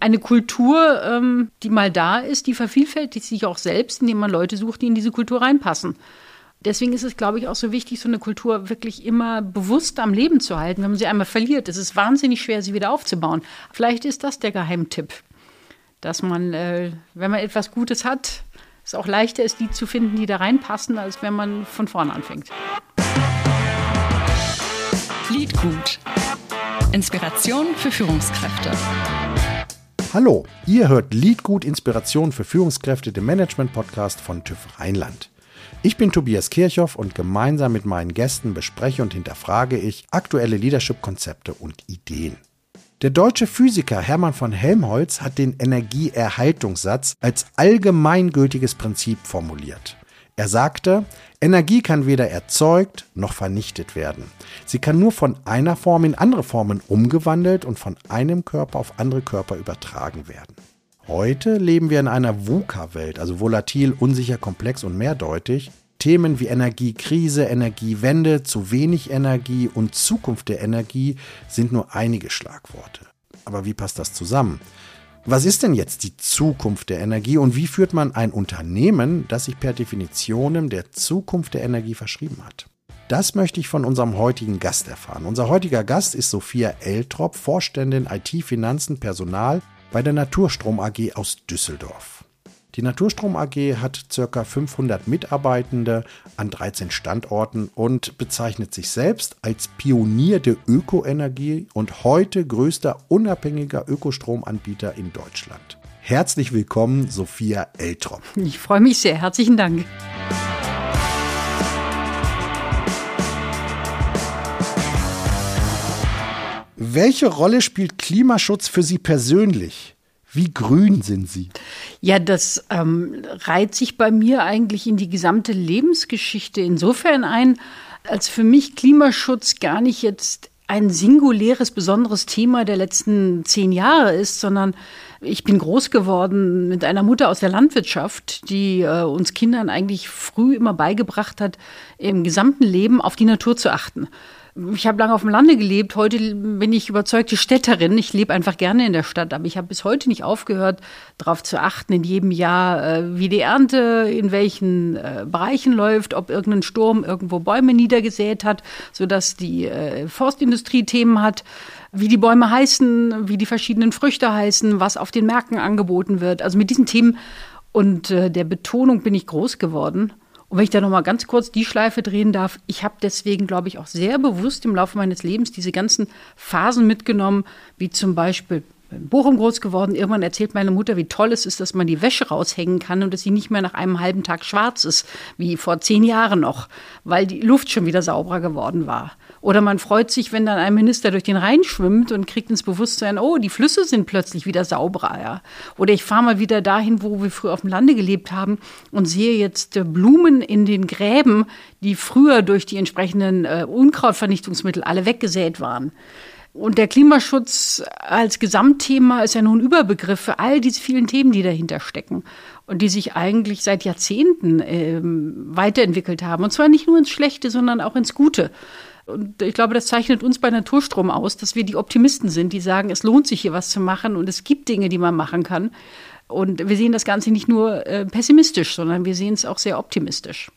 eine Kultur, ähm, die mal da ist, die vervielfältigt sich auch selbst, indem man Leute sucht, die in diese Kultur reinpassen. Deswegen ist es, glaube ich, auch so wichtig, so eine Kultur wirklich immer bewusst am Leben zu halten. Wenn man sie einmal verliert, ist es wahnsinnig schwer, sie wieder aufzubauen. Vielleicht ist das der Geheimtipp, dass man, äh, wenn man etwas Gutes hat, es auch leichter ist, die zu finden, die da reinpassen, als wenn man von vorne anfängt. Liedgut. Inspiration für Führungskräfte. Hallo, ihr hört Liedgut Inspiration für Führungskräfte, dem Management-Podcast von TÜV Rheinland. Ich bin Tobias Kirchhoff und gemeinsam mit meinen Gästen bespreche und hinterfrage ich aktuelle Leadership-Konzepte und Ideen. Der deutsche Physiker Hermann von Helmholtz hat den Energieerhaltungssatz als allgemeingültiges Prinzip formuliert. Er sagte, Energie kann weder erzeugt noch vernichtet werden. Sie kann nur von einer Form in andere Formen umgewandelt und von einem Körper auf andere Körper übertragen werden. Heute leben wir in einer VUCA-Welt, also volatil, unsicher, komplex und mehrdeutig. Themen wie Energiekrise, Energiewende, zu wenig Energie und Zukunft der Energie sind nur einige Schlagworte. Aber wie passt das zusammen? Was ist denn jetzt die Zukunft der Energie und wie führt man ein Unternehmen, das sich per Definition der Zukunft der Energie verschrieben hat? Das möchte ich von unserem heutigen Gast erfahren. Unser heutiger Gast ist Sophia Eltrop, Vorständin IT, Finanzen, Personal bei der Naturstrom AG aus Düsseldorf. Die Naturstrom AG hat ca. 500 Mitarbeitende an 13 Standorten und bezeichnet sich selbst als Pionier der Ökoenergie und heute größter unabhängiger Ökostromanbieter in Deutschland. Herzlich willkommen, Sophia Eltrop. Ich freue mich sehr. Herzlichen Dank. Welche Rolle spielt Klimaschutz für Sie persönlich? Wie grün sind Sie? Ja, das ähm, reiht sich bei mir eigentlich in die gesamte Lebensgeschichte insofern ein, als für mich Klimaschutz gar nicht jetzt ein singuläres, besonderes Thema der letzten zehn Jahre ist, sondern ich bin groß geworden mit einer Mutter aus der Landwirtschaft, die äh, uns Kindern eigentlich früh immer beigebracht hat, im gesamten Leben auf die Natur zu achten ich habe lange auf dem Lande gelebt. Heute bin ich überzeugte Städterin. Ich lebe einfach gerne in der Stadt, aber ich habe bis heute nicht aufgehört, darauf zu achten, in jedem Jahr, äh, wie die Ernte in welchen äh, Bereichen läuft, ob irgendein Sturm irgendwo Bäume niedergesät hat, sodass die äh, Forstindustrie Themen hat wie die Bäume heißen, wie die verschiedenen Früchte heißen, was auf den Märkten angeboten wird. Also mit diesen Themen und der Betonung bin ich groß geworden. Und wenn ich da nochmal ganz kurz die Schleife drehen darf, ich habe deswegen, glaube ich, auch sehr bewusst im Laufe meines Lebens diese ganzen Phasen mitgenommen, wie zum Beispiel in Bochum groß geworden. Irgendwann erzählt meine Mutter, wie toll es ist, dass man die Wäsche raushängen kann und dass sie nicht mehr nach einem halben Tag schwarz ist, wie vor zehn Jahren noch, weil die Luft schon wieder sauberer geworden war. Oder man freut sich, wenn dann ein Minister durch den Rhein schwimmt und kriegt ins Bewusstsein, oh, die Flüsse sind plötzlich wieder sauberer. Ja. Oder ich fahre mal wieder dahin, wo wir früher auf dem Lande gelebt haben und sehe jetzt äh, Blumen in den Gräben, die früher durch die entsprechenden äh, Unkrautvernichtungsmittel alle weggesät waren. Und der Klimaschutz als Gesamtthema ist ja nun Überbegriff für all diese vielen Themen, die dahinter stecken und die sich eigentlich seit Jahrzehnten ähm, weiterentwickelt haben. Und zwar nicht nur ins Schlechte, sondern auch ins Gute. Und ich glaube, das zeichnet uns bei Naturstrom aus, dass wir die Optimisten sind, die sagen, es lohnt sich hier was zu machen und es gibt Dinge, die man machen kann. Und wir sehen das Ganze nicht nur äh, pessimistisch, sondern wir sehen es auch sehr optimistisch.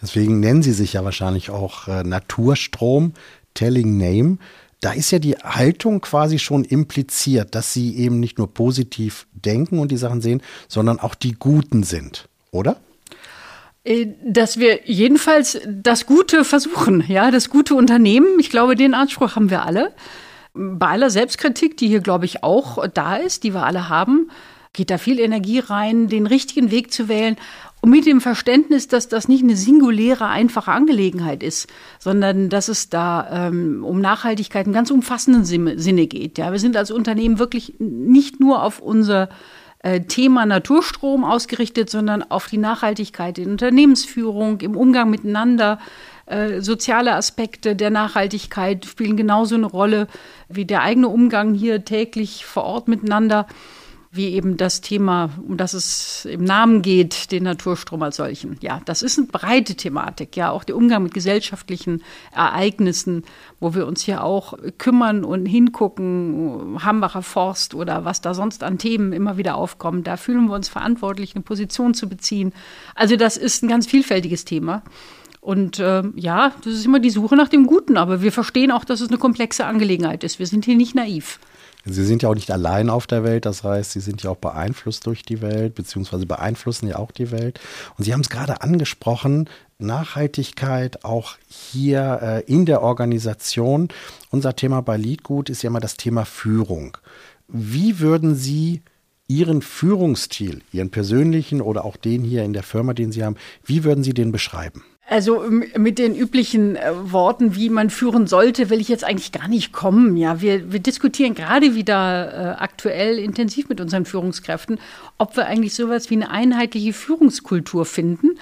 Deswegen nennen Sie sich ja wahrscheinlich auch äh, Naturstrom, Telling Name. Da ist ja die Haltung quasi schon impliziert, dass Sie eben nicht nur positiv denken und die Sachen sehen, sondern auch die Guten sind, oder? Äh, dass wir jedenfalls das Gute versuchen, ja, das gute Unternehmen. Ich glaube, den Anspruch haben wir alle. Bei aller Selbstkritik, die hier, glaube ich, auch da ist, die wir alle haben, geht da viel Energie rein, den richtigen Weg zu wählen. Und mit dem Verständnis, dass das nicht eine singuläre, einfache Angelegenheit ist, sondern dass es da ähm, um Nachhaltigkeit im ganz umfassenden Sinne geht. Ja, wir sind als Unternehmen wirklich nicht nur auf unser äh, Thema Naturstrom ausgerichtet, sondern auf die Nachhaltigkeit in Unternehmensführung, im Umgang miteinander. Äh, soziale Aspekte der Nachhaltigkeit spielen genauso eine Rolle wie der eigene Umgang hier täglich vor Ort miteinander. Wie eben das Thema, um das es im Namen geht, den Naturstrom als solchen. Ja, das ist eine breite Thematik, ja, auch der Umgang mit gesellschaftlichen Ereignissen, wo wir uns ja auch kümmern und hingucken, Hambacher Forst oder was da sonst an Themen immer wieder aufkommen. Da fühlen wir uns verantwortlich, eine Position zu beziehen. Also das ist ein ganz vielfältiges Thema. Und äh, ja, das ist immer die Suche nach dem Guten, aber wir verstehen auch, dass es eine komplexe Angelegenheit ist. Wir sind hier nicht naiv. Sie sind ja auch nicht allein auf der Welt, das heißt, Sie sind ja auch beeinflusst durch die Welt, beziehungsweise beeinflussen ja auch die Welt. Und Sie haben es gerade angesprochen, Nachhaltigkeit auch hier äh, in der Organisation. Unser Thema bei Liedgut ist ja immer das Thema Führung. Wie würden Sie Ihren Führungsstil, Ihren persönlichen oder auch den hier in der Firma, den Sie haben, wie würden Sie den beschreiben? Also mit den üblichen äh, Worten, wie man führen sollte, will ich jetzt eigentlich gar nicht kommen. Ja, wir, wir diskutieren gerade wieder äh, aktuell intensiv mit unseren Führungskräften, ob wir eigentlich sowas wie eine einheitliche Führungskultur finden.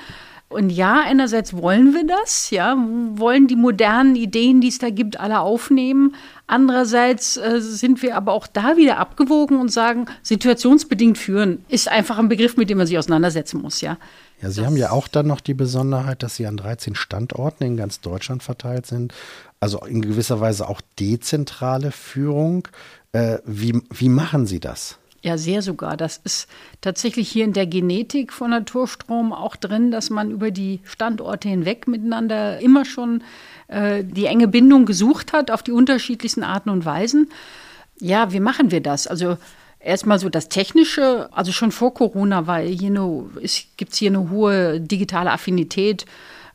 Und ja, einerseits wollen wir das, ja, wollen die modernen Ideen, die es da gibt, alle aufnehmen. Andererseits äh, sind wir aber auch da wieder abgewogen und sagen, situationsbedingt führen ist einfach ein Begriff, mit dem man sich auseinandersetzen muss, ja. Ja, Sie haben ja auch dann noch die Besonderheit, dass Sie an 13 Standorten in ganz Deutschland verteilt sind. Also in gewisser Weise auch dezentrale Führung. Äh, wie, wie machen Sie das? Ja, sehr sogar. Das ist tatsächlich hier in der Genetik von Naturstrom auch drin, dass man über die Standorte hinweg miteinander immer schon äh, die enge Bindung gesucht hat auf die unterschiedlichsten Arten und Weisen. Ja, wie machen wir das? Also Erstmal so das Technische, also schon vor Corona weil hier gibt es hier eine hohe digitale Affinität,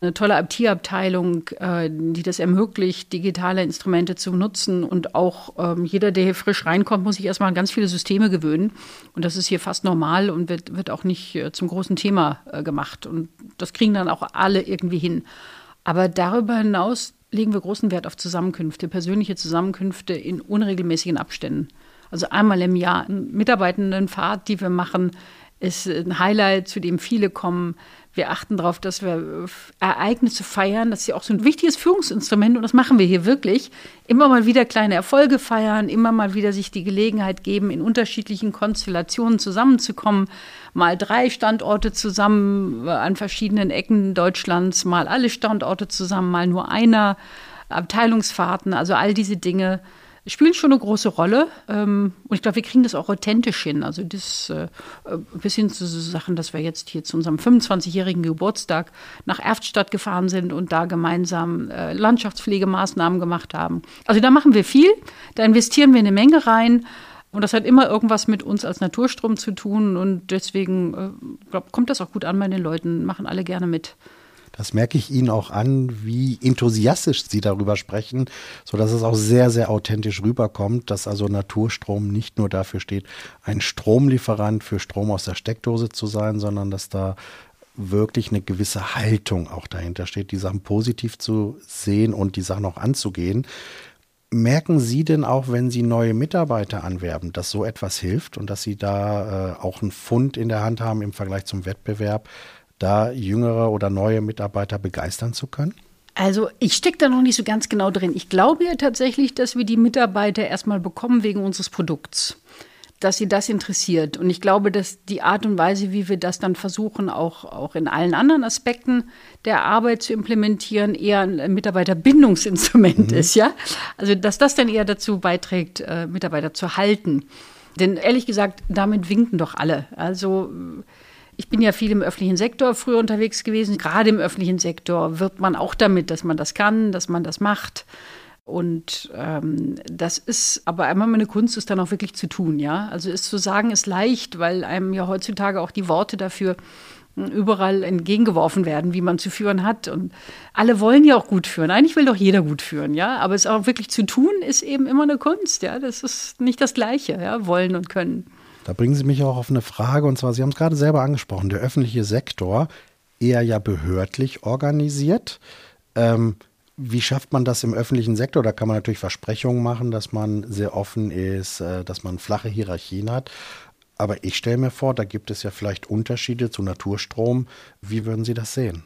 eine tolle IT-Abteilung, äh, die das ermöglicht, digitale Instrumente zu nutzen. Und auch ähm, jeder, der hier frisch reinkommt, muss sich erstmal an ganz viele Systeme gewöhnen. Und das ist hier fast normal und wird, wird auch nicht äh, zum großen Thema äh, gemacht. Und das kriegen dann auch alle irgendwie hin. Aber darüber hinaus legen wir großen Wert auf Zusammenkünfte, persönliche Zusammenkünfte in unregelmäßigen Abständen. Also einmal im Jahr eine Mitarbeitendenfahrt, die wir machen, ist ein Highlight, zu dem viele kommen. Wir achten darauf, dass wir Ereignisse feiern. Das ist ja auch so ein wichtiges Führungsinstrument und das machen wir hier wirklich. Immer mal wieder kleine Erfolge feiern, immer mal wieder sich die Gelegenheit geben, in unterschiedlichen Konstellationen zusammenzukommen. Mal drei Standorte zusammen an verschiedenen Ecken Deutschlands, mal alle Standorte zusammen, mal nur einer. Abteilungsfahrten, also all diese Dinge spielen schon eine große Rolle. Ähm, und ich glaube, wir kriegen das auch authentisch hin. Also das äh, bis hin zu so Sachen, dass wir jetzt hier zu unserem 25-jährigen Geburtstag nach Erftstadt gefahren sind und da gemeinsam äh, Landschaftspflegemaßnahmen gemacht haben. Also da machen wir viel, da investieren wir eine Menge rein. Und das hat immer irgendwas mit uns als Naturstrom zu tun. Und deswegen äh, glaub, kommt das auch gut an bei den Leuten, machen alle gerne mit. Das merke ich Ihnen auch an, wie enthusiastisch Sie darüber sprechen, so dass es auch sehr, sehr authentisch rüberkommt, dass also Naturstrom nicht nur dafür steht, ein Stromlieferant für Strom aus der Steckdose zu sein, sondern dass da wirklich eine gewisse Haltung auch dahinter steht, die Sachen positiv zu sehen und die Sachen auch anzugehen. Merken Sie denn auch, wenn Sie neue Mitarbeiter anwerben, dass so etwas hilft und dass Sie da äh, auch einen Fund in der Hand haben im Vergleich zum Wettbewerb, da jüngere oder neue Mitarbeiter begeistern zu können? Also ich stecke da noch nicht so ganz genau drin. Ich glaube ja tatsächlich, dass wir die Mitarbeiter erstmal bekommen wegen unseres Produkts, dass sie das interessiert. Und ich glaube, dass die Art und Weise, wie wir das dann versuchen, auch, auch in allen anderen Aspekten der Arbeit zu implementieren, eher ein Mitarbeiterbindungsinstrument mhm. ist, ja. Also dass das dann eher dazu beiträgt, äh, Mitarbeiter zu halten. Denn ehrlich gesagt, damit winken doch alle. Also ich bin ja viel im öffentlichen Sektor früher unterwegs gewesen. Gerade im öffentlichen Sektor wird man auch damit, dass man das kann, dass man das macht. Und ähm, das ist aber einmal meine Kunst, ist dann auch wirklich zu tun, ja. Also ist zu sagen, ist leicht, weil einem ja heutzutage auch die Worte dafür hm, überall entgegengeworfen werden, wie man zu führen hat. Und alle wollen ja auch gut führen. Eigentlich will doch jeder gut führen, ja. Aber es auch wirklich zu tun, ist eben immer eine Kunst, ja. Das ist nicht das Gleiche, ja, wollen und können. Da bringen Sie mich auch auf eine Frage, und zwar, Sie haben es gerade selber angesprochen, der öffentliche Sektor, eher ja behördlich organisiert. Ähm, wie schafft man das im öffentlichen Sektor? Da kann man natürlich Versprechungen machen, dass man sehr offen ist, äh, dass man flache Hierarchien hat. Aber ich stelle mir vor, da gibt es ja vielleicht Unterschiede zu Naturstrom. Wie würden Sie das sehen?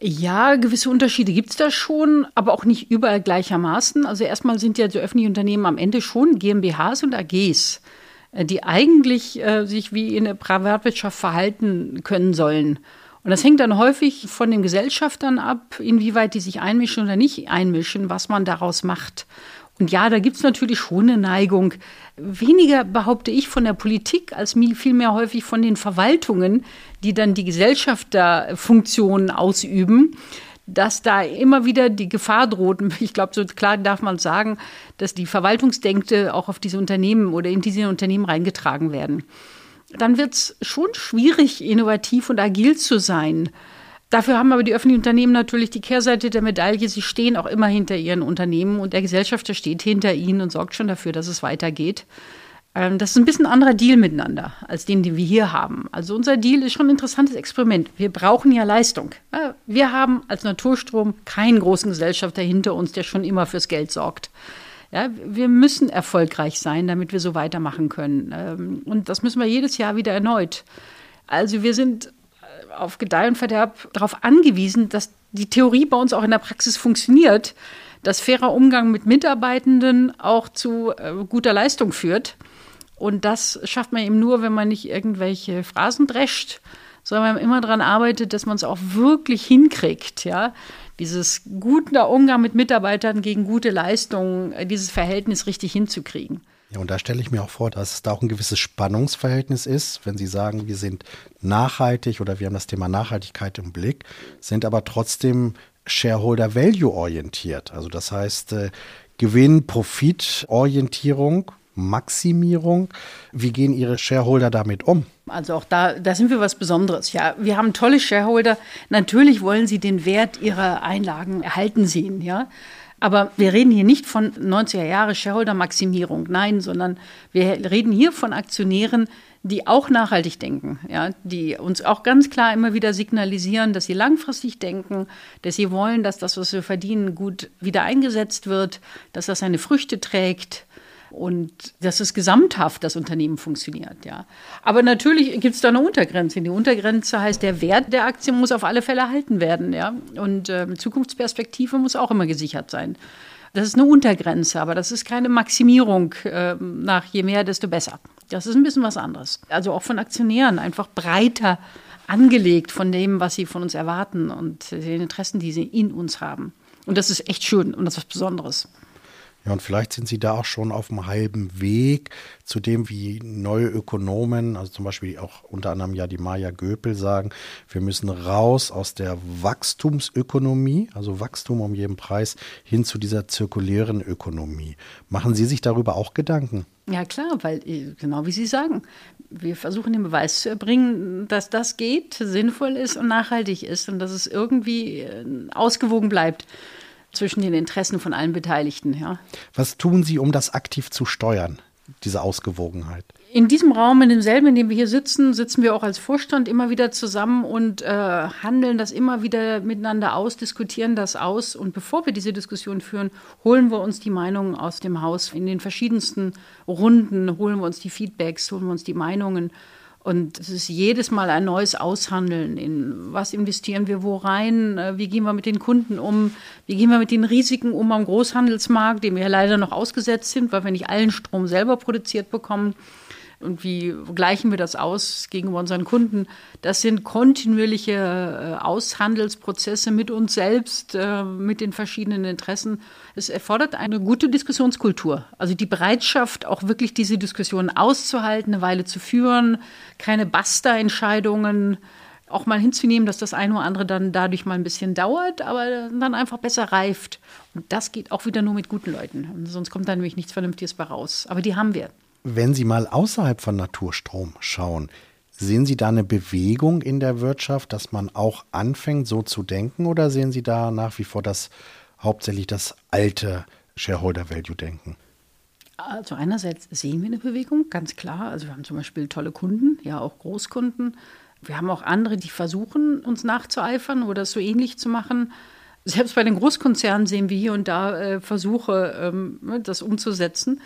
Ja, gewisse Unterschiede gibt es da schon, aber auch nicht überall gleichermaßen. Also erstmal sind ja so öffentliche Unternehmen am Ende schon GmbHs und AGs. Äh, die eigentlich äh, sich wie in der Privatwirtschaft verhalten können sollen. Und das hängt dann häufig von den Gesellschaftern ab, inwieweit die sich einmischen oder nicht einmischen, was man daraus macht. Und ja, da gibt es natürlich schon eine Neigung. Weniger behaupte ich von der Politik als vielmehr häufig von den Verwaltungen, die dann die Gesellschafterfunktionen ausüben dass da immer wieder die Gefahr droht. Ich glaube, so klar darf man sagen, dass die Verwaltungsdenkte auch auf diese Unternehmen oder in diese Unternehmen reingetragen werden. Dann wird es schon schwierig, innovativ und agil zu sein. Dafür haben aber die öffentlichen Unternehmen natürlich die Kehrseite der Medaille. Sie stehen auch immer hinter ihren Unternehmen und der Gesellschafter steht hinter ihnen und sorgt schon dafür, dass es weitergeht. Ähm, das ist ein bisschen ein anderer Deal miteinander als den, den wir hier haben. Also unser Deal ist schon ein interessantes Experiment. Wir brauchen ja Leistung. Wir haben als Naturstrom keinen großen Gesellschafter hinter uns, der schon immer fürs Geld sorgt. Ja, wir müssen erfolgreich sein, damit wir so weitermachen können. Ähm, und das müssen wir jedes Jahr wieder erneut. Also wir sind auf Gedeih und Verderb darauf angewiesen, dass die Theorie bei uns auch in der Praxis funktioniert, dass fairer Umgang mit Mitarbeitenden auch zu äh, guter Leistung führt. Und das schafft man eben nur, wenn man nicht irgendwelche Phrasen drescht, sondern man immer daran arbeitet, dass man es auch wirklich hinkriegt, ja. Dieses guter Umgang mit Mitarbeitern gegen gute Leistungen, äh, dieses Verhältnis richtig hinzukriegen. Ja, und da stelle ich mir auch vor, dass es da auch ein gewisses Spannungsverhältnis ist, wenn Sie sagen, wir sind nachhaltig oder wir haben das Thema Nachhaltigkeit im Blick, sind aber trotzdem Shareholder Value orientiert. Also das heißt, äh, Gewinn, Profit, Orientierung, Maximierung. Wie gehen Ihre Shareholder damit um? Also auch da, da sind wir was Besonderes. Ja, wir haben tolle Shareholder. Natürlich wollen sie den Wert ihrer Einlagen erhalten sehen, ja. Aber wir reden hier nicht von 90er Jahre Shareholder-Maximierung, nein, sondern wir reden hier von Aktionären, die auch nachhaltig denken, ja, die uns auch ganz klar immer wieder signalisieren, dass sie langfristig denken, dass sie wollen, dass das, was wir verdienen, gut wieder eingesetzt wird, dass das seine Früchte trägt und dass es gesamthaft das Unternehmen funktioniert. Ja. Aber natürlich gibt es da eine Untergrenze. Die Untergrenze heißt, der Wert der Aktie muss auf alle Fälle erhalten werden. Ja. Und äh, Zukunftsperspektive muss auch immer gesichert sein. Das ist eine Untergrenze, aber das ist keine Maximierung äh, nach je mehr, desto besser. Das ist ein bisschen was anderes. Also auch von Aktionären einfach breiter angelegt von dem, was sie von uns erwarten und den Interessen, die sie in uns haben. Und das ist echt schön und das ist was Besonderes. Ja, und vielleicht sind Sie da auch schon auf einem halben Weg zu dem, wie neue Ökonomen, also zum Beispiel auch unter anderem ja die Maya Göpel sagen, wir müssen raus aus der Wachstumsökonomie, also Wachstum um jeden Preis, hin zu dieser zirkulären Ökonomie. Machen Sie sich darüber auch Gedanken? Ja, klar, weil äh, genau wie Sie sagen, wir versuchen den Beweis zu erbringen, dass das geht, sinnvoll ist und nachhaltig ist und dass es irgendwie äh, ausgewogen bleibt zwischen den Interessen von allen Beteiligten. Ja. Was tun Sie, um das aktiv zu steuern, diese Ausgewogenheit? In diesem Raum, in demselben, in dem wir hier sitzen, sitzen wir auch als Vorstand immer wieder zusammen und äh, handeln das immer wieder miteinander aus, diskutieren das aus. Und bevor wir diese Diskussion führen, holen wir uns die Meinungen aus dem Haus. In den verschiedensten Runden holen wir uns die Feedbacks, holen wir uns die Meinungen und es ist jedes Mal ein neues Aushandeln. In was investieren wir wo rein? Äh, wie gehen wir mit den Kunden um? Wie gehen wir mit den Risiken um am Großhandelsmarkt, dem wir leider noch ausgesetzt sind, weil wir nicht allen Strom selber produziert bekommen? Und wie gleichen wir das aus gegenüber unseren Kunden? Das sind kontinuierliche äh, Aushandelsprozesse mit uns selbst, äh, mit den verschiedenen Interessen. Es erfordert eine gute Diskussionskultur. Also die Bereitschaft, auch wirklich diese Diskussionen auszuhalten, eine Weile zu führen, keine Basta-Entscheidungen auch mal hinzunehmen, dass das eine oder andere dann dadurch mal ein bisschen dauert, aber dann einfach besser reift. Und das geht auch wieder nur mit guten Leuten. Sonst kommt da nämlich nichts Vernünftiges bei raus. Aber die haben wir. Wenn Sie mal außerhalb von Naturstrom schauen, sehen Sie da eine Bewegung in der Wirtschaft, dass man auch anfängt, so zu denken, oder sehen Sie da nach wie vor das hauptsächlich das alte Shareholder Value Denken? Also einerseits sehen wir eine Bewegung, ganz klar. Also wir haben zum Beispiel tolle Kunden, ja auch Großkunden. Wir haben auch andere, die versuchen, uns nachzueifern oder es so ähnlich zu machen. Selbst bei den Großkonzernen sehen wir hier und da äh, Versuche, ähm, das umzusetzen.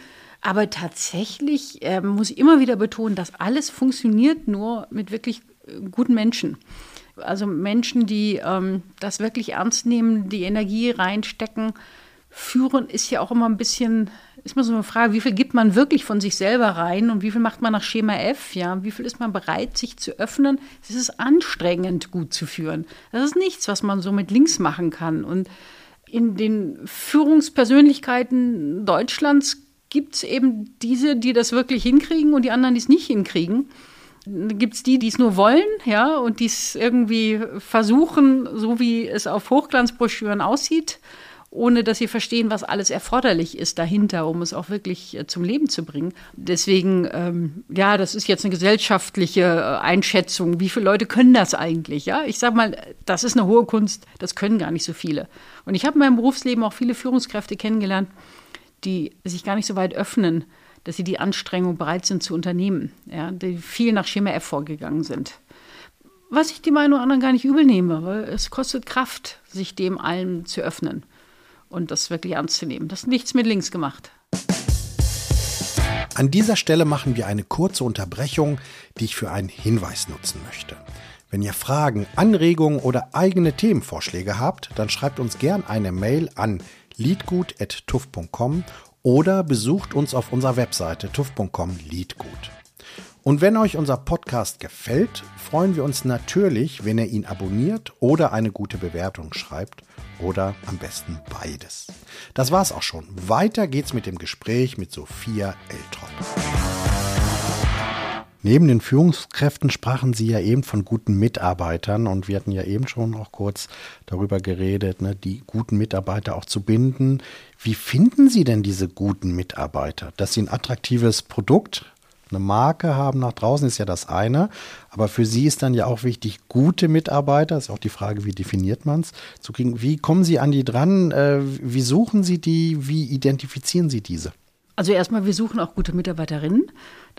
Aber tatsächlich äh, muss ich immer wieder betonen, dass alles funktioniert nur mit wirklich äh, guten Menschen. Also Menschen, die ähm, das wirklich ernst nehmen, die Energie reinstecken. Führen ist ja auch immer ein bisschen ist mal so eine Frage, wie viel gibt man wirklich von sich selber rein und wie viel macht man nach Schema F? Ja, wie viel ist man bereit, sich zu öffnen? Es ist anstrengend, gut zu führen. Das ist nichts, was man so mit links machen kann. Und in den Führungspersönlichkeiten Deutschlands gibt es eben diese, die das wirklich hinkriegen und die anderen, die es nicht hinkriegen. Gibt es die, die es nur wollen, ja, und die es irgendwie versuchen, so wie es auf Hochglanzbroschüren aussieht ohne dass sie verstehen, was alles erforderlich ist dahinter, um es auch wirklich äh, zum Leben zu bringen. Deswegen, ähm, ja, das ist jetzt eine gesellschaftliche äh, Einschätzung. Wie viele Leute können das eigentlich? Ja, ich sage mal, das ist eine hohe Kunst. Das können gar nicht so viele. Und ich habe in meinem Berufsleben auch viele Führungskräfte kennengelernt, die sich gar nicht so weit öffnen, dass sie die Anstrengung bereit sind zu unternehmen. Ja, die viel nach Schema F vorgegangen sind. Was ich dem einen oder anderen gar nicht übel nehme, weil es kostet Kraft, sich dem allem zu öffnen und das wirklich ernst zu nehmen. Das ist nichts mit links gemacht. An dieser Stelle machen wir eine kurze Unterbrechung, die ich für einen Hinweis nutzen möchte. Wenn ihr Fragen, Anregungen oder eigene Themenvorschläge habt, dann schreibt uns gern eine Mail an liedgut.tuff.com oder besucht uns auf unserer Webseite tuff.com liedgut. Und wenn euch unser Podcast gefällt, freuen wir uns natürlich, wenn ihr ihn abonniert oder eine gute Bewertung schreibt oder am besten beides. Das war's auch schon. Weiter geht's mit dem Gespräch mit Sophia Eltrop. Neben den Führungskräften sprachen Sie ja eben von guten Mitarbeitern und wir hatten ja eben schon auch kurz darüber geredet, ne, die guten Mitarbeiter auch zu binden. Wie finden Sie denn diese guten Mitarbeiter? Dass sie ein attraktives Produkt eine Marke haben nach draußen, ist ja das eine. Aber für Sie ist dann ja auch wichtig, gute Mitarbeiter, ist auch die Frage, wie definiert man es, zu kriegen. Wie kommen Sie an die dran? Äh, wie suchen Sie die? Wie identifizieren Sie diese? Also erstmal, wir suchen auch gute Mitarbeiterinnen.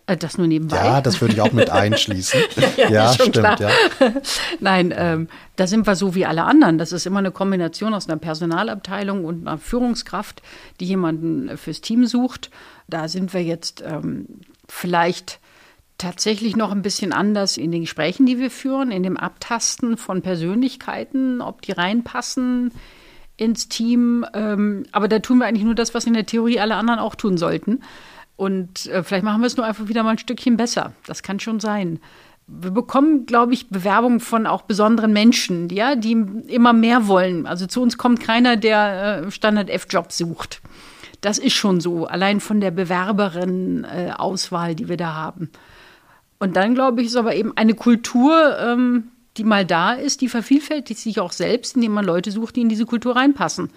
Äh, das nur nebenbei. Ja, das würde ich auch mit einschließen. ja, ja, ja stimmt, klar. ja. Nein, ähm, da sind wir so wie alle anderen. Das ist immer eine Kombination aus einer Personalabteilung und einer Führungskraft, die jemanden fürs Team sucht. Da sind wir jetzt ähm, vielleicht tatsächlich noch ein bisschen anders in den Gesprächen, die wir führen, in dem Abtasten von Persönlichkeiten, ob die reinpassen ins Team. Ähm, aber da tun wir eigentlich nur das, was in der Theorie alle anderen auch tun sollten. Und äh, vielleicht machen wir es nur einfach wieder mal ein Stückchen besser. Das kann schon sein. Wir bekommen, glaube ich, Bewerbungen von auch besonderen Menschen, ja, die immer mehr wollen. Also zu uns kommt keiner, der äh, Standard-F-Job sucht. Das ist schon so, allein von der Bewerberin-Auswahl, äh, die wir da haben. Und dann, glaube ich, ist aber eben eine Kultur, ähm, die mal da ist, die vervielfältigt sich auch selbst, indem man Leute sucht, die in diese Kultur reinpassen.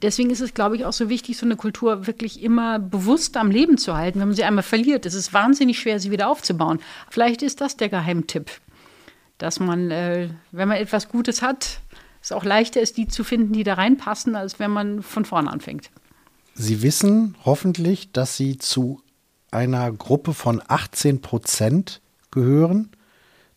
Deswegen ist es, glaube ich, auch so wichtig, so eine Kultur wirklich immer bewusst am Leben zu halten. Wenn man sie einmal verliert, ist es wahnsinnig schwer, sie wieder aufzubauen. Vielleicht ist das der Geheimtipp, dass man, äh, wenn man etwas Gutes hat, es auch leichter ist, die zu finden, die da reinpassen, als wenn man von vorne anfängt. Sie wissen hoffentlich, dass Sie zu einer Gruppe von 18 Prozent gehören,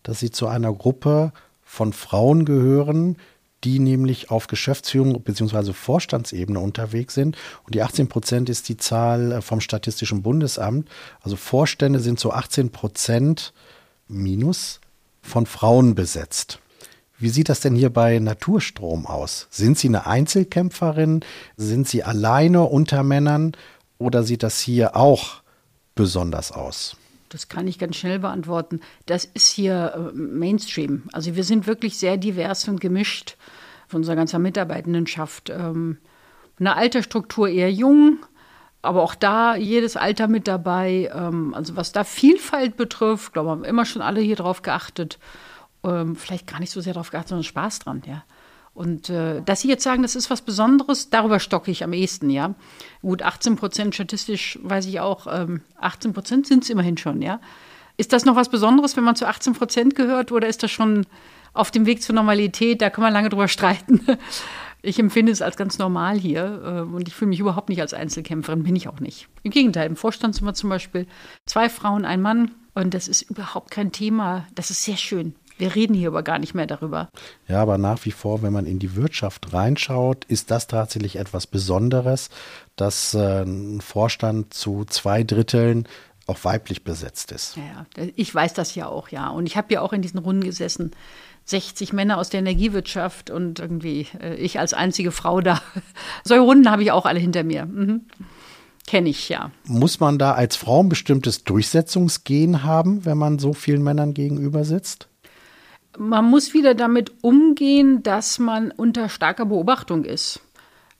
dass Sie zu einer Gruppe von Frauen gehören, die nämlich auf Geschäftsführung bzw. Vorstandsebene unterwegs sind. Und die 18 Prozent ist die Zahl äh, vom Statistischen Bundesamt. Also Vorstände sind zu 18 Prozent minus von Frauen besetzt. Wie sieht das denn hier bei Naturstrom aus? Sind Sie eine Einzelkämpferin? Sind Sie alleine unter Männern? Oder sieht das hier auch besonders aus? Das kann ich ganz schnell beantworten. Das ist hier äh, Mainstream. Also wir sind wirklich sehr divers und gemischt von unserer ganzen Mitarbeitendenschaft. Ähm, eine Altersstruktur eher jung, aber auch da jedes Alter mit dabei. Ähm, also was da Vielfalt betrifft, glaube ich, haben immer schon alle hier drauf geachtet ähm, vielleicht gar nicht so sehr darauf geachtet, sondern Spaß dran, ja. Und äh, dass Sie jetzt sagen, das ist was Besonderes, darüber stocke ich am ehesten, ja. Gut, 18 Prozent statistisch weiß ich auch, ähm, 18 Prozent sind es immerhin schon, ja. Ist das noch was Besonderes, wenn man zu 18 Prozent gehört, oder ist das schon auf dem Weg zur Normalität? Da kann man lange drüber streiten. Ich empfinde es als ganz normal hier äh, und ich fühle mich überhaupt nicht als Einzelkämpferin, bin ich auch nicht. Im Gegenteil, im Vorstand sind wir zum Beispiel zwei Frauen, ein Mann und das ist überhaupt kein Thema. Das ist sehr schön. Wir reden hier aber gar nicht mehr darüber. Ja, aber nach wie vor, wenn man in die Wirtschaft reinschaut, ist das tatsächlich etwas Besonderes, dass äh, ein Vorstand zu zwei Dritteln auch weiblich besetzt ist. Ja, ich weiß das ja auch, ja. Und ich habe ja auch in diesen Runden gesessen. 60 Männer aus der Energiewirtschaft und irgendwie äh, ich als einzige Frau da. Solche Runden habe ich auch alle hinter mir. Mhm. Kenne ich, ja. Muss man da als Frau ein bestimmtes Durchsetzungsgehen haben, wenn man so vielen Männern gegenüber sitzt? Man muss wieder damit umgehen, dass man unter starker Beobachtung ist.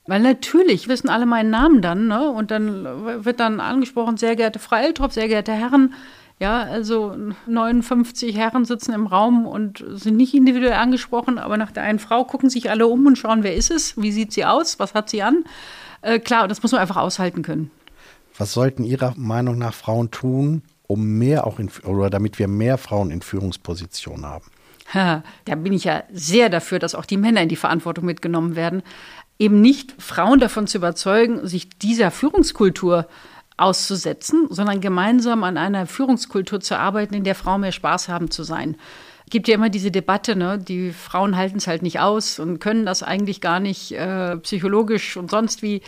Weil natürlich wissen alle meinen Namen dann, ne? Und dann wird dann angesprochen, sehr geehrte Frau Eltrop, sehr geehrte Herren. Ja, also 59 Herren sitzen im Raum und sind nicht individuell angesprochen, aber nach der einen Frau gucken sich alle um und schauen, wer ist es, wie sieht sie aus, was hat sie an. Äh, klar, das muss man einfach aushalten können. Was sollten Ihrer Meinung nach Frauen tun, um mehr auch in, oder damit wir mehr Frauen in Führungspositionen haben? Da bin ich ja sehr dafür, dass auch die Männer in die Verantwortung mitgenommen werden. Eben nicht Frauen davon zu überzeugen, sich dieser Führungskultur auszusetzen, sondern gemeinsam an einer Führungskultur zu arbeiten, in der Frauen mehr Spaß haben zu sein. Es gibt ja immer diese Debatte, ne? die Frauen halten es halt nicht aus und können das eigentlich gar nicht äh, psychologisch und sonst wie.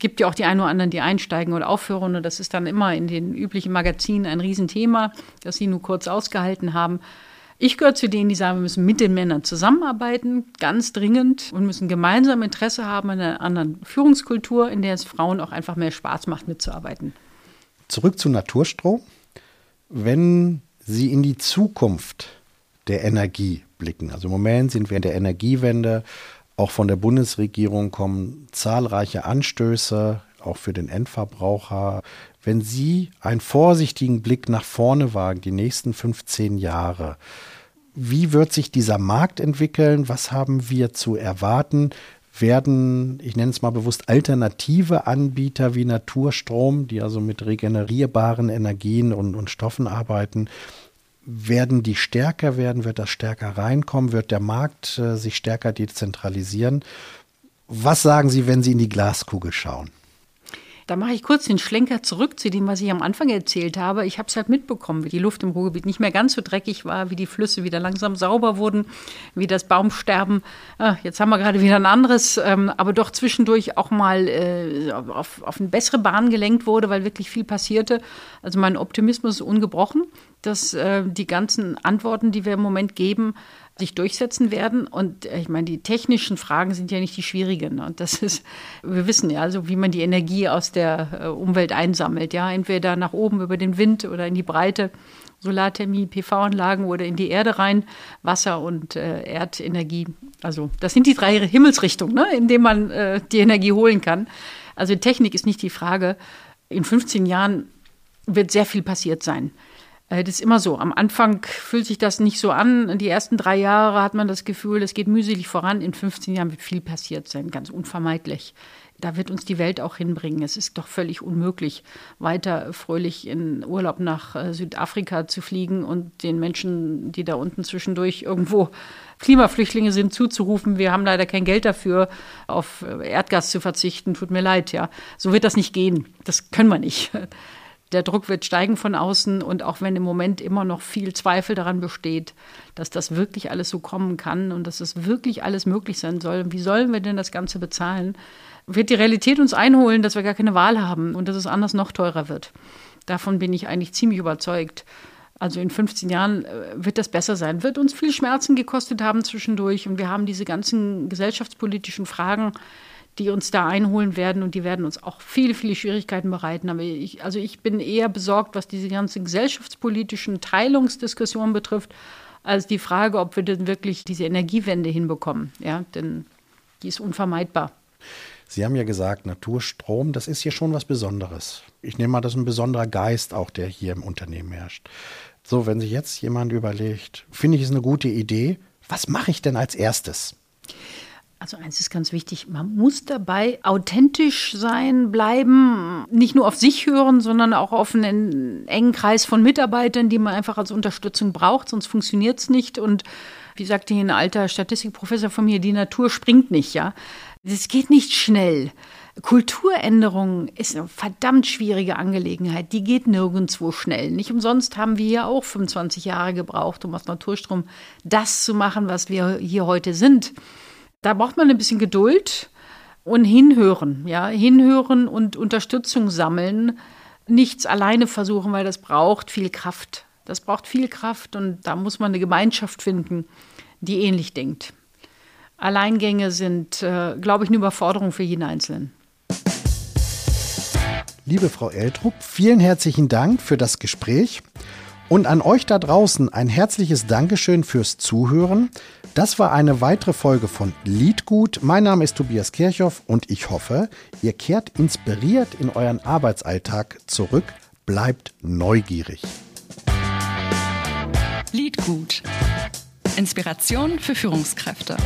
Gibt ja auch die einen oder anderen, die einsteigen oder aufhören. Und das ist dann immer in den üblichen Magazinen ein Riesenthema, das sie nur kurz ausgehalten haben. Ich gehöre zu denen, die sagen, wir müssen mit den Männern zusammenarbeiten, ganz dringend, und müssen gemeinsam Interesse haben an einer anderen Führungskultur, in der es Frauen auch einfach mehr Spaß macht, mitzuarbeiten. Zurück zu Naturstrom. Wenn Sie in die Zukunft der Energie blicken, also im Moment sind wir in der Energiewende, auch von der Bundesregierung kommen zahlreiche Anstöße, auch für den Endverbraucher. Wenn Sie einen vorsichtigen Blick nach vorne wagen, die nächsten 15 Jahre, wie wird sich dieser Markt entwickeln? Was haben wir zu erwarten? Werden, ich nenne es mal bewusst, alternative Anbieter wie Naturstrom, die also mit regenerierbaren Energien und, und Stoffen arbeiten, werden die stärker werden? Wird das stärker reinkommen? Wird der Markt äh, sich stärker dezentralisieren? Was sagen Sie, wenn Sie in die Glaskugel schauen? Da mache ich kurz den Schlenker zurück zu dem, was ich am Anfang erzählt habe. Ich habe es halt mitbekommen, wie die Luft im Ruhrgebiet nicht mehr ganz so dreckig war, wie die Flüsse wieder langsam sauber wurden, wie das Baumsterben. Ah, jetzt haben wir gerade wieder ein anderes, ähm, aber doch zwischendurch auch mal äh, auf, auf eine bessere Bahn gelenkt wurde, weil wirklich viel passierte. Also mein Optimismus ist ungebrochen, dass äh, die ganzen Antworten, die wir im Moment geben, sich durchsetzen werden. Und äh, ich meine, die technischen Fragen sind ja nicht die schwierigen. Und das ist, wir wissen ja, also wie man die Energie aus der äh, Umwelt einsammelt. Ja, entweder nach oben über den Wind oder in die Breite. Solarthermie, PV-Anlagen oder in die Erde rein, Wasser und äh, Erdenergie. Also das sind die drei Himmelsrichtungen, ne, in denen man äh, die Energie holen kann. Also Technik ist nicht die Frage. In 15 Jahren wird sehr viel passiert sein. Äh, das ist immer so. Am Anfang fühlt sich das nicht so an. Die ersten drei Jahre hat man das Gefühl, es geht mühselig voran. In 15 Jahren wird viel passiert sein, ganz unvermeidlich. Da wird uns die Welt auch hinbringen. Es ist doch völlig unmöglich, weiter fröhlich in Urlaub nach äh, Südafrika zu fliegen und den Menschen, die da unten zwischendurch irgendwo Klimaflüchtlinge sind, zuzurufen, wir haben leider kein Geld dafür, auf Erdgas zu verzichten. Tut mir leid, ja. So wird das nicht gehen. Das können wir nicht. Der Druck wird steigen von außen und auch wenn im Moment immer noch viel Zweifel daran besteht, dass das wirklich alles so kommen kann und dass es wirklich alles möglich sein soll, wie sollen wir denn das Ganze bezahlen, wird die Realität uns einholen, dass wir gar keine Wahl haben und dass es anders noch teurer wird. Davon bin ich eigentlich ziemlich überzeugt. Also in 15 Jahren äh, wird das besser sein. Wird uns viel Schmerzen gekostet haben zwischendurch und wir haben diese ganzen gesellschaftspolitischen Fragen die uns da einholen werden und die werden uns auch viele, viele Schwierigkeiten bereiten. Aber ich, also ich bin eher besorgt, was diese ganzen gesellschaftspolitischen Teilungsdiskussionen betrifft, als die Frage, ob wir denn wirklich diese Energiewende hinbekommen. Ja, denn die ist unvermeidbar. Sie haben ja gesagt, Naturstrom, das ist hier schon was Besonderes. Ich nehme mal, das ist ein besonderer Geist auch, der hier im Unternehmen herrscht. So, wenn sich jetzt jemand überlegt, finde ich es eine gute Idee, was mache ich denn als erstes? Also eins ist ganz wichtig, man muss dabei authentisch sein, bleiben, nicht nur auf sich hören, sondern auch auf einen engen Kreis von Mitarbeitern, die man einfach als Unterstützung braucht, sonst funktioniert es nicht. Und wie sagte hier ein alter Statistikprofessor von mir, die Natur springt nicht, ja. Das geht nicht schnell. Kulturänderung ist eine verdammt schwierige Angelegenheit. Die geht nirgendwo schnell. Nicht umsonst haben wir ja auch 25 Jahre gebraucht, um aus Naturstrom das zu machen, was wir hier heute sind. Da braucht man ein bisschen Geduld und hinhören, ja, hinhören und Unterstützung sammeln. Nichts alleine versuchen, weil das braucht viel Kraft. Das braucht viel Kraft und da muss man eine Gemeinschaft finden, die ähnlich denkt. Alleingänge sind, äh, glaube ich, eine Überforderung für jeden Einzelnen. Liebe Frau Eltrup, vielen herzlichen Dank für das Gespräch. Und an euch da draußen ein herzliches Dankeschön fürs Zuhören. Das war eine weitere Folge von Liedgut. Mein Name ist Tobias Kirchhoff und ich hoffe, ihr kehrt inspiriert in euren Arbeitsalltag zurück. Bleibt neugierig. Liedgut. Inspiration für Führungskräfte.